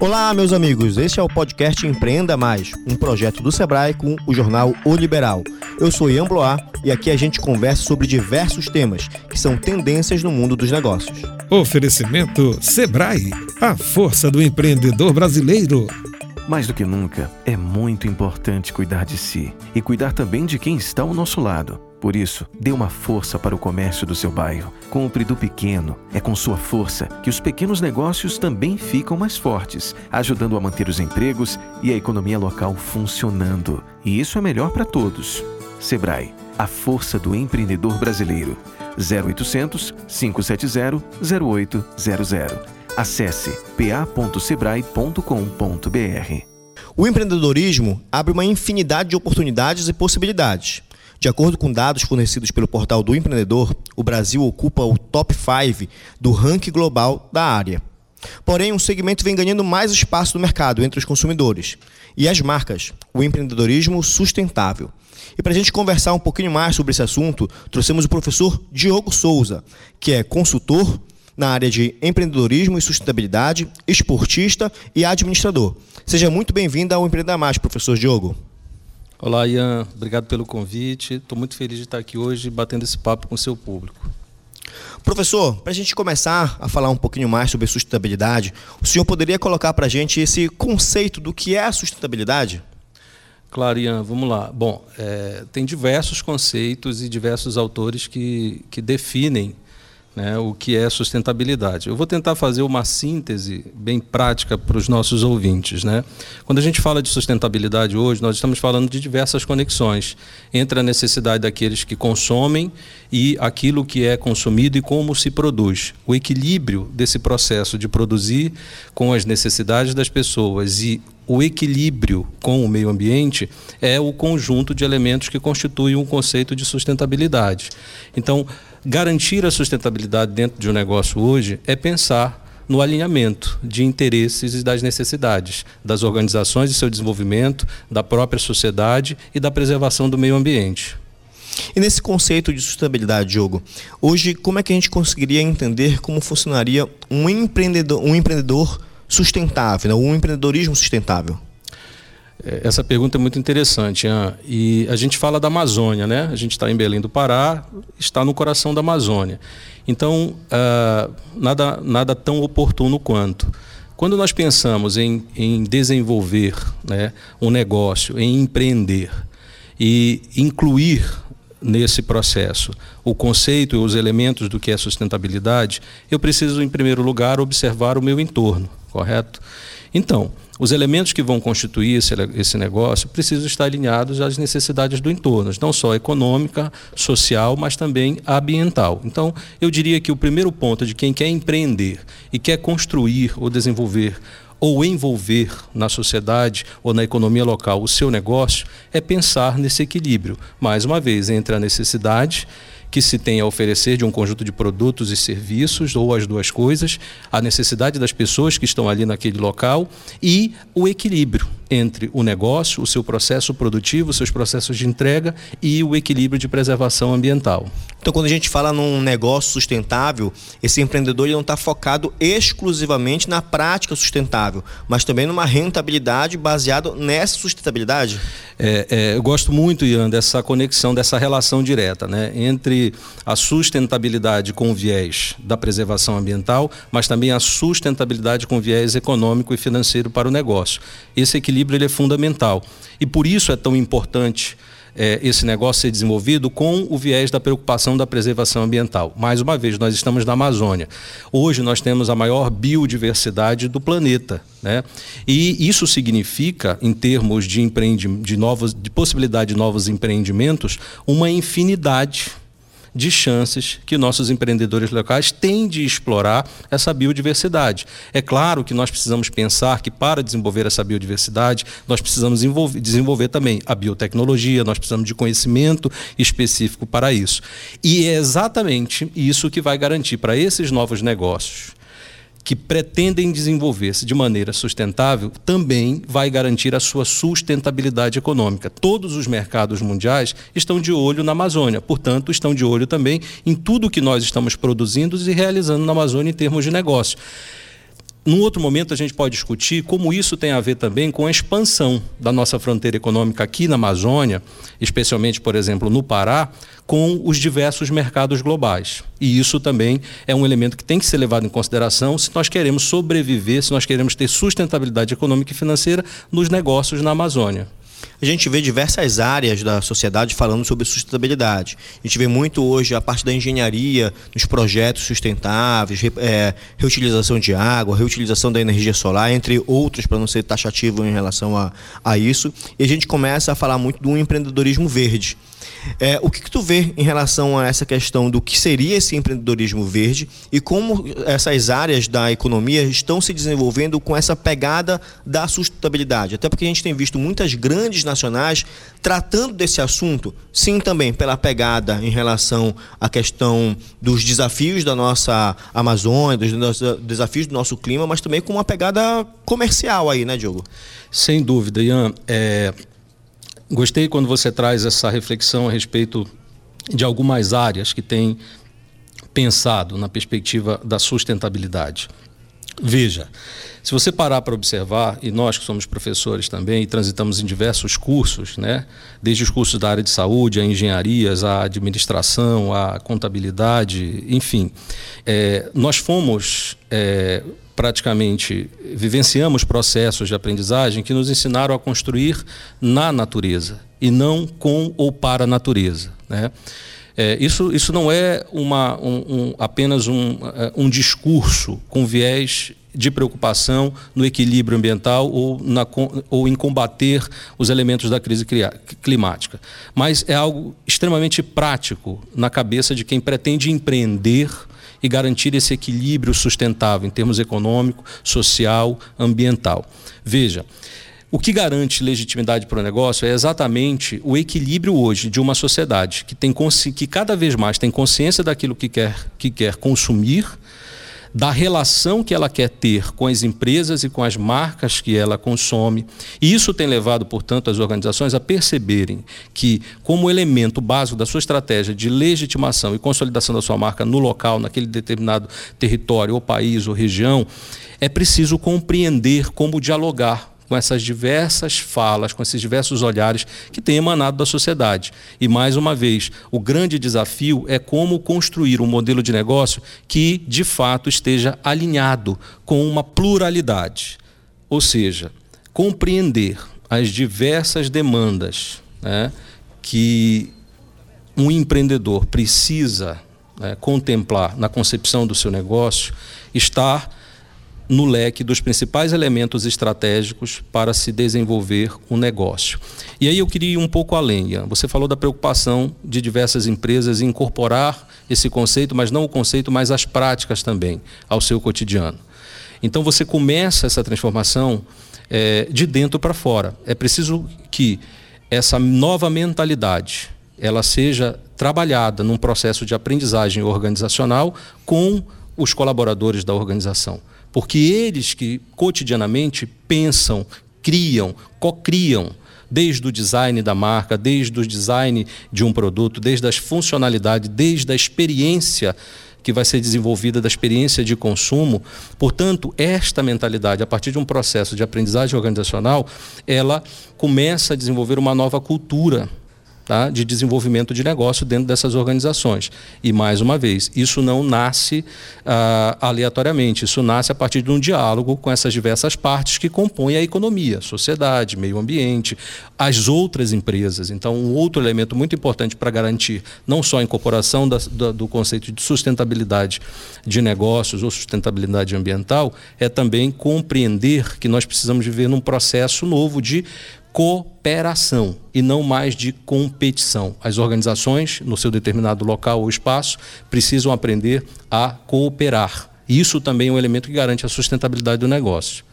Olá, meus amigos. Este é o podcast Empreenda Mais, um projeto do Sebrae com o jornal O Liberal. Eu sou Ian Bloá e aqui a gente conversa sobre diversos temas que são tendências no mundo dos negócios. Oferecimento Sebrae, a força do empreendedor brasileiro. Mais do que nunca, é muito importante cuidar de si e cuidar também de quem está ao nosso lado. Por isso, dê uma força para o comércio do seu bairro. Compre do pequeno. É com sua força que os pequenos negócios também ficam mais fortes, ajudando a manter os empregos e a economia local funcionando. E isso é melhor para todos. Sebrae, a força do empreendedor brasileiro. 0800 570 0800. Acesse pa.sebrae.com.br. O empreendedorismo abre uma infinidade de oportunidades e possibilidades. De acordo com dados fornecidos pelo portal do empreendedor, o Brasil ocupa o top 5 do ranking global da área. Porém, um segmento vem ganhando mais espaço no mercado entre os consumidores e as marcas, o empreendedorismo sustentável. E para a gente conversar um pouquinho mais sobre esse assunto, trouxemos o professor Diogo Souza, que é consultor na área de empreendedorismo e sustentabilidade, esportista e administrador. Seja muito bem-vindo ao Empreenda Mais, professor Diogo. Olá, Ian. Obrigado pelo convite. Estou muito feliz de estar aqui hoje batendo esse papo com o seu público. Professor, para a gente começar a falar um pouquinho mais sobre sustentabilidade, o senhor poderia colocar para a gente esse conceito do que é a sustentabilidade? Claro, Ian, vamos lá. Bom, é, tem diversos conceitos e diversos autores que, que definem né, o que é sustentabilidade. Eu vou tentar fazer uma síntese bem prática para os nossos ouvintes. Né? Quando a gente fala de sustentabilidade hoje, nós estamos falando de diversas conexões entre a necessidade daqueles que consomem e aquilo que é consumido e como se produz. O equilíbrio desse processo de produzir com as necessidades das pessoas e o equilíbrio com o meio ambiente é o conjunto de elementos que constituem um conceito de sustentabilidade. Então, Garantir a sustentabilidade dentro de um negócio hoje é pensar no alinhamento de interesses e das necessidades das organizações e seu desenvolvimento, da própria sociedade e da preservação do meio ambiente. E nesse conceito de sustentabilidade, Diogo, hoje como é que a gente conseguiria entender como funcionaria um empreendedor, um empreendedor sustentável, né? um empreendedorismo sustentável? É, essa pergunta é muito interessante. Ian. E a gente fala da Amazônia, né? A gente está em Belém do Pará, está no coração da Amazônia. Então, uh, nada, nada tão oportuno quanto. Quando nós pensamos em, em desenvolver né, um negócio, em empreender e incluir nesse processo o conceito e os elementos do que é sustentabilidade, eu preciso, em primeiro lugar, observar o meu entorno, correto? Então, os elementos que vão constituir esse, esse negócio precisam estar alinhados às necessidades do entorno, não só econômica, social, mas também ambiental. Então, eu diria que o primeiro ponto de quem quer empreender e quer construir ou desenvolver ou envolver na sociedade ou na economia local o seu negócio é pensar nesse equilíbrio, mais uma vez, entre a necessidade que se tem a oferecer de um conjunto de produtos e serviços, ou as duas coisas, a necessidade das pessoas que estão ali naquele local e o equilíbrio entre o negócio, o seu processo produtivo, os seus processos de entrega e o equilíbrio de preservação ambiental. Então, quando a gente fala num negócio sustentável, esse empreendedor ele não está focado exclusivamente na prática sustentável, mas também numa rentabilidade baseada nessa sustentabilidade? É, é, eu gosto muito, Ian, dessa conexão, dessa relação direta né, entre a sustentabilidade com o viés da preservação ambiental, mas também a sustentabilidade com o viés econômico e financeiro para o negócio. Esse equilíbrio ele é fundamental. E por isso é tão importante é, esse negócio ser desenvolvido com o viés da preocupação da preservação ambiental. Mais uma vez, nós estamos na Amazônia. Hoje nós temos a maior biodiversidade do planeta. Né? E isso significa, em termos de, empreende, de, novos, de possibilidade de novos empreendimentos, uma infinidade de chances que nossos empreendedores locais têm de explorar essa biodiversidade. É claro que nós precisamos pensar que para desenvolver essa biodiversidade, nós precisamos desenvolver também a biotecnologia, nós precisamos de conhecimento específico para isso. E é exatamente isso que vai garantir para esses novos negócios que pretendem desenvolver-se de maneira sustentável também vai garantir a sua sustentabilidade econômica. Todos os mercados mundiais estão de olho na Amazônia, portanto, estão de olho também em tudo que nós estamos produzindo e realizando na Amazônia em termos de negócio. Num outro momento, a gente pode discutir como isso tem a ver também com a expansão da nossa fronteira econômica aqui na Amazônia, especialmente, por exemplo, no Pará, com os diversos mercados globais. E isso também é um elemento que tem que ser levado em consideração se nós queremos sobreviver, se nós queremos ter sustentabilidade econômica e financeira nos negócios na Amazônia a gente vê diversas áreas da sociedade falando sobre sustentabilidade. A gente vê muito hoje a parte da engenharia nos projetos sustentáveis, é, reutilização de água, reutilização da energia solar, entre outros, para não ser taxativo em relação a, a isso. E a gente começa a falar muito do empreendedorismo verde. É, o que, que, tu vê em relação a essa questão do que seria esse empreendedorismo verde e como essas áreas da economia estão se desenvolvendo com essa pegada da sustentabilidade? Até porque a gente tem visto muitas grandes nacionais tratando desse assunto, sim, também pela pegada em relação à questão dos desafios da nossa Amazônia, dos desafios do nosso clima, mas também com uma pegada comercial aí, né, Diogo? Sem dúvida, Ian. É, Gostei quando você traz essa reflexão a respeito de algumas áreas que têm pensado na perspectiva da sustentabilidade. Veja, se você parar para observar, e nós que somos professores também, e transitamos em diversos cursos, né? desde os cursos da área de saúde, a engenharias, a administração, a contabilidade, enfim, é, nós fomos é, praticamente vivenciamos processos de aprendizagem que nos ensinaram a construir na natureza e não com ou para a natureza. Né? É, isso, isso não é uma, um, um, apenas um, é, um discurso com viés de preocupação no equilíbrio ambiental ou, na, ou em combater os elementos da crise climática. Mas é algo extremamente prático na cabeça de quem pretende empreender e garantir esse equilíbrio sustentável em termos econômico, social, ambiental. Veja, o que garante legitimidade para o negócio é exatamente o equilíbrio hoje de uma sociedade que, tem, que cada vez mais tem consciência daquilo que quer, que quer consumir da relação que ela quer ter com as empresas e com as marcas que ela consome. E isso tem levado, portanto, as organizações a perceberem que, como elemento básico da sua estratégia de legitimação e consolidação da sua marca no local, naquele determinado território, ou país, ou região, é preciso compreender como dialogar com essas diversas falas, com esses diversos olhares que têm emanado da sociedade. E, mais uma vez, o grande desafio é como construir um modelo de negócio que, de fato, esteja alinhado com uma pluralidade. Ou seja, compreender as diversas demandas né, que um empreendedor precisa né, contemplar na concepção do seu negócio, estar no leque dos principais elementos estratégicos para se desenvolver um negócio. E aí eu queria ir um pouco além. Ian. Você falou da preocupação de diversas empresas em incorporar esse conceito, mas não o conceito, mas as práticas também ao seu cotidiano. Então você começa essa transformação é, de dentro para fora. É preciso que essa nova mentalidade ela seja trabalhada num processo de aprendizagem organizacional com os colaboradores da organização porque eles que cotidianamente pensam, criam, co-criam, desde o design da marca, desde o design de um produto, desde as funcionalidades, desde a experiência que vai ser desenvolvida da experiência de consumo. Portanto, esta mentalidade, a partir de um processo de aprendizagem organizacional, ela começa a desenvolver uma nova cultura tá, de desenvolvimento de negócio dentro dessas organizações. E, mais uma vez, isso não nasce ah, aleatoriamente, isso nasce a partir de um diálogo com essas diversas partes que compõem a economia, sociedade, meio ambiente, as outras empresas. Então, um outro elemento muito importante para garantir não só a incorporação da, da, do conceito de sustentabilidade de negócios ou sustentabilidade ambiental é também compreender que nós precisamos viver num processo novo de cooperação e não mais de competição. As organizações, no seu determinado local ou espaço, precisam aprender a cooperar. Isso também é um elemento que garante a sustentabilidade do negócio.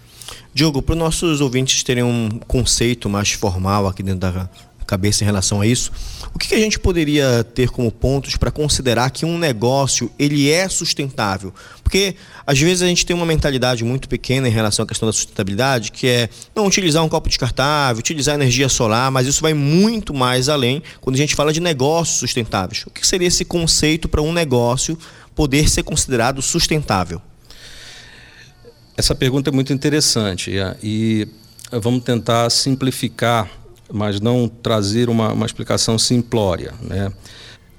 Diogo, para os nossos ouvintes terem um conceito mais formal aqui dentro da cabeça em relação a isso, o que, a gente poderia ter como pontos para considerar que um negócio ele é sustentável? Porque às vezes a gente tem uma mentalidade muito pequena em relação à questão da sustentabilidade, que é não utilizar um copo descartável, utilizar energia solar, mas isso vai muito mais além quando a gente fala de negócios sustentáveis. O que seria esse conceito para um negócio poder ser considerado sustentável? Essa pergunta é muito interessante e vamos tentar simplificar, mas não trazer uma, uma explicação simplória. Né?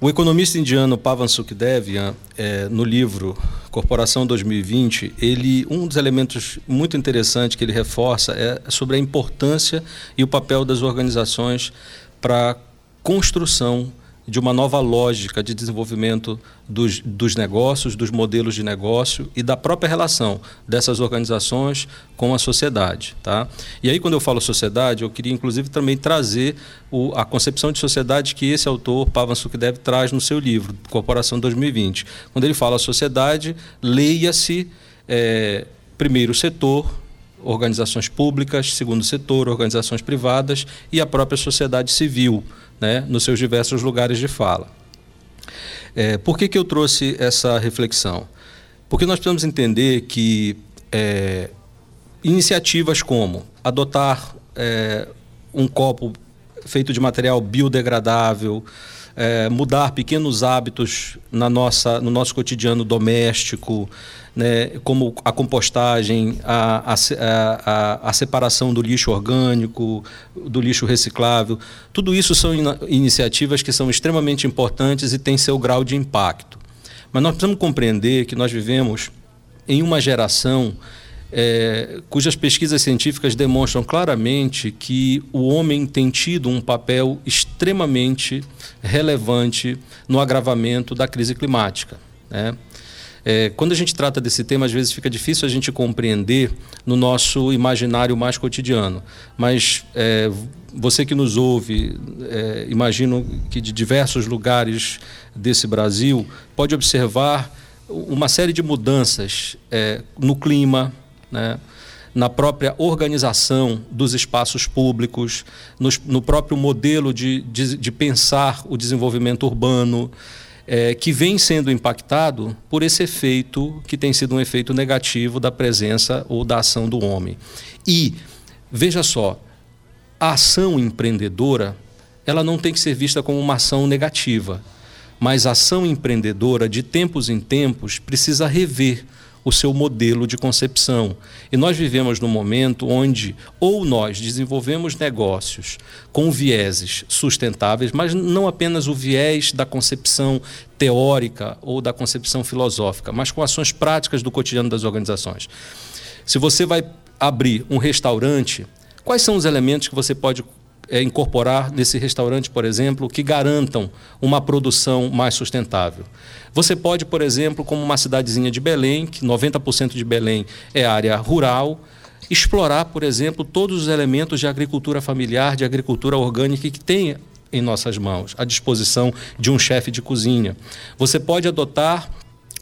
O economista indiano Pavan Sukhdev, é, no livro Corporação 2020, ele um dos elementos muito interessantes que ele reforça é sobre a importância e o papel das organizações para a construção de uma nova lógica de desenvolvimento dos, dos negócios, dos modelos de negócio e da própria relação dessas organizações com a sociedade. Tá? E aí, quando eu falo sociedade, eu queria inclusive também trazer o, a concepção de sociedade que esse autor, Pavan Sukhdev, traz no seu livro, Corporação 2020. Quando ele fala sociedade, leia-se é, primeiro setor, organizações públicas, segundo setor, organizações privadas e a própria sociedade civil, né, nos seus diversos lugares de fala. É, por que, que eu trouxe essa reflexão? Porque nós precisamos entender que é, iniciativas como adotar é, um copo feito de material biodegradável, é, mudar pequenos hábitos na nossa, no nosso cotidiano doméstico, né, como a compostagem, a, a, a, a, separação do lixo orgânico, do lixo reciclável. Tudo isso são in iniciativas que são extremamente importantes e têm seu grau de impacto. Mas nós precisamos compreender que nós vivemos em uma geração é, cujas pesquisas científicas demonstram claramente que o homem tem tido um papel extremamente relevante no agravamento da crise climática. Né? É, quando a gente trata desse tema, às vezes fica difícil a gente compreender no nosso imaginário mais cotidiano. Mas é, você que nos ouve, é, imagino que de diversos lugares desse Brasil, pode observar uma série de mudanças é, no clima, né? na própria organização dos espaços públicos, no, no próprio modelo de, de, de, pensar o desenvolvimento urbano, é, que vem sendo impactado por esse efeito que tem sido um efeito negativo da presença ou da ação do homem. E, veja só, a ação empreendedora ela não tem que ser vista como uma ação negativa, mas a ação empreendedora, de tempos em tempos, precisa rever o seu modelo de concepção. E nós vivemos num momento onde ou nós desenvolvemos negócios com vieses sustentáveis, mas não apenas o viés da concepção teórica ou da concepção filosófica, mas com ações práticas do cotidiano das organizações. Se você vai abrir um restaurante, quais são os elementos que você pode é, incorporar nesse restaurante, por exemplo, que garantam uma produção mais sustentável. Você pode, por exemplo, como uma cidadezinha de Belém, que 90% de Belém é área rural, explorar, por exemplo, todos os elementos de agricultura familiar, de agricultura orgânica que tem em nossas mãos, à disposição de um chefe de cozinha. Você pode adotar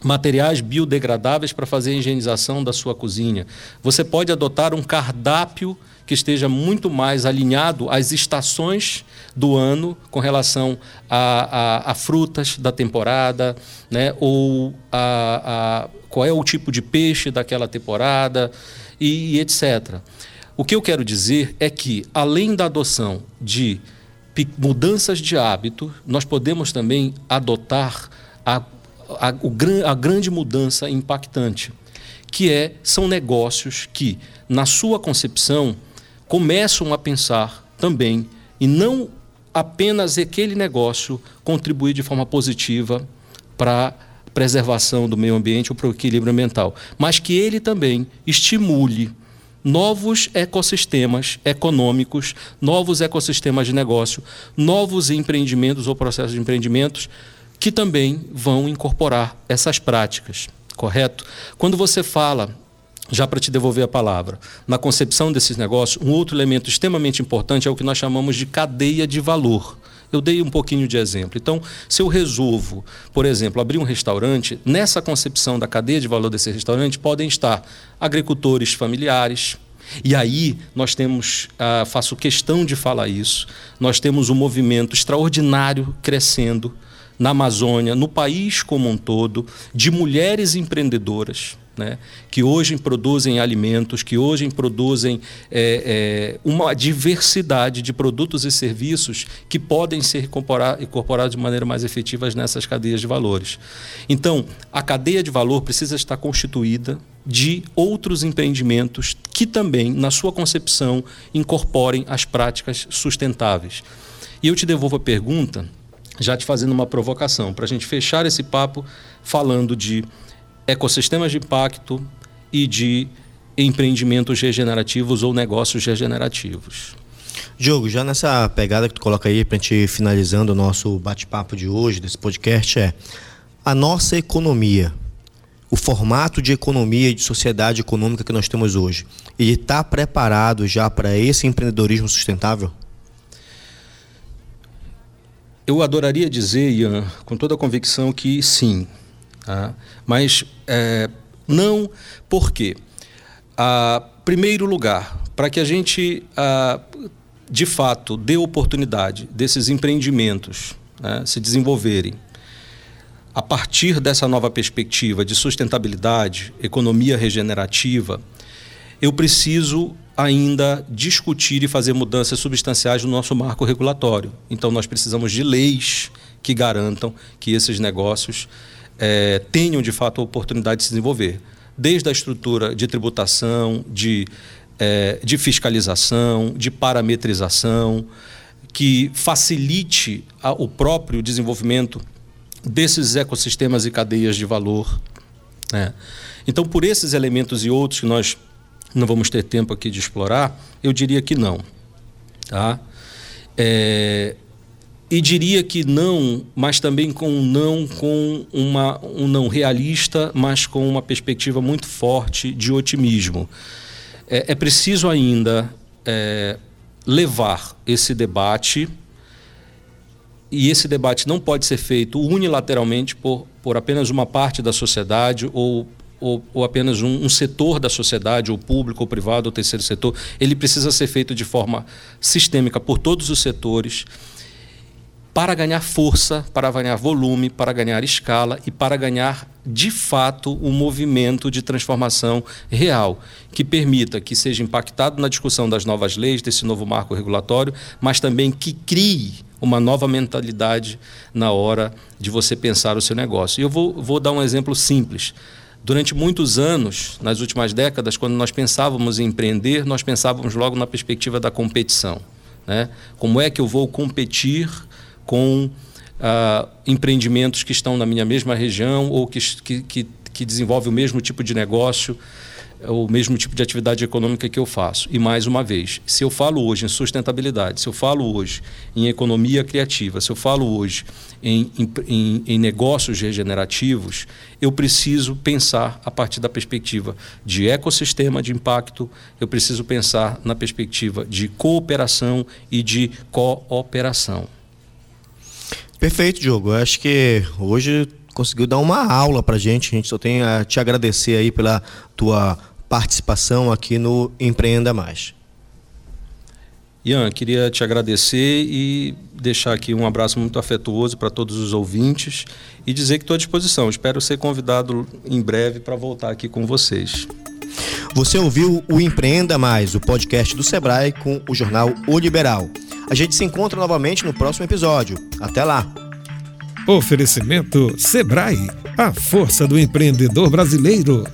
materiais biodegradáveis para fazer a higienização da sua cozinha. Você pode adotar um cardápio que esteja muito mais alinhado às estações do ano com relação a, a, a frutas da temporada, né? ou a, a, qual é o tipo de peixe daquela temporada e, e etc. O que eu quero dizer é que, além da adoção de mudanças de hábito, nós podemos também adotar a, a, o, a grande mudança impactante, que é, são negócios que, na sua concepção, começam a pensar também e não apenas aquele negócio contribuir de forma positiva para a preservação do meio ambiente ou para o equilíbrio ambiental, mas que ele também estimule novos ecossistemas econômicos, novos ecossistemas de negócio, novos empreendimentos ou processos de empreendimentos que também vão incorporar essas práticas, correto? Quando você fala já para te devolver a palavra, na concepção desses negócios, um outro elemento extremamente importante é o que nós chamamos de cadeia de valor. Eu dei um pouquinho de exemplo. Então, se eu resolvo, por exemplo, abrir um restaurante, nessa concepção da cadeia de valor desse restaurante podem estar agricultores familiares. E aí nós temos, ah, faço questão de falar isso, nós temos um movimento extraordinário crescendo na Amazônia, no país como um todo, de mulheres empreendedoras né, que hoje produzem alimentos, que hoje produzem é, é, uma diversidade de produtos e serviços que podem ser incorporados de maneira mais efetiva nessas cadeias de valores. Então, a cadeia de valor precisa estar constituída de outros empreendimentos que também, na sua concepção, incorporem as práticas sustentáveis. E eu te devolvo a pergunta, já te fazendo uma provocação, para a gente fechar esse papo falando de ecossistemas de impacto e de empreendimentos regenerativos ou negócios regenerativos. Diogo, já nessa pegada que tu coloca aí, para a gente finalizando o nosso bate-papo de hoje, desse podcast, é a nossa economia, o formato de economia e de sociedade econômica que nós temos hoje, ele está preparado já para esse empreendedorismo sustentável? Eu adoraria dizer, Ian, com toda a convicção que sim, tá? mas é, não por quê? Ah, primeiro lugar, para que a gente ah, de fato dê oportunidade desses empreendimentos né, se desenvolverem a partir dessa nova perspectiva de sustentabilidade, economia regenerativa, eu preciso ainda discutir e fazer mudanças substanciais no nosso marco regulatório. Então, nós precisamos de leis que garantam que esses negócios é, tenham de fato a oportunidade de se desenvolver, desde a estrutura de tributação, de, é, de fiscalização, de parametrização, que facilite a, o próprio desenvolvimento desses ecossistemas e cadeias de valor. Né? Então, por esses elementos e outros que nós não vamos ter tempo aqui de explorar, eu diria que não. Tá? É, e diria que não, mas também com um não com uma, um não realista, mas com uma perspectiva muito forte de otimismo. É, é preciso ainda é, levar esse debate e esse debate não pode ser feito unilateralmente por, por apenas uma parte da sociedade ou, ou, ou apenas um, um, setor da sociedade, ou público, ou privado, ou terceiro setor. Ele precisa ser feito de forma sistêmica por todos os setores para ganhar força, para ganhar volume, para ganhar escala e para ganhar de fato um movimento de transformação real que permita que seja impactado na discussão das novas leis, desse novo marco regulatório, mas também que crie uma nova mentalidade na hora de você pensar o seu negócio. E eu vou, vou dar um exemplo simples. Durante muitos anos, nas últimas décadas, quando nós pensávamos em empreender, nós pensávamos logo na perspectiva da competição. Né? Como é que eu vou competir com uh, empreendimentos que estão na minha mesma região ou que, que, que desenvolvem o mesmo tipo de negócio o mesmo tipo de atividade econômica que eu faço. E mais uma vez, se eu falo hoje em sustentabilidade, se eu falo hoje em economia criativa, se eu falo hoje em, em, em negócios regenerativos, eu preciso pensar a partir da perspectiva de ecossistema de impacto, eu preciso pensar na perspectiva de cooperação e de cooperação. Perfeito, Diogo. Eu acho que hoje conseguiu dar uma aula para gente. A gente só tem a te agradecer aí pela tua participação aqui no Empreenda Mais. Ian, queria te agradecer e deixar aqui um abraço muito afetuoso para todos os ouvintes e dizer que estou à disposição. Espero ser convidado em breve para voltar aqui com vocês. Você ouviu o Empreenda Mais, o podcast do Sebrae com o jornal O Liberal. A gente se encontra novamente no próximo episódio. Até lá! Oferecimento Sebrae, a força do empreendedor brasileiro.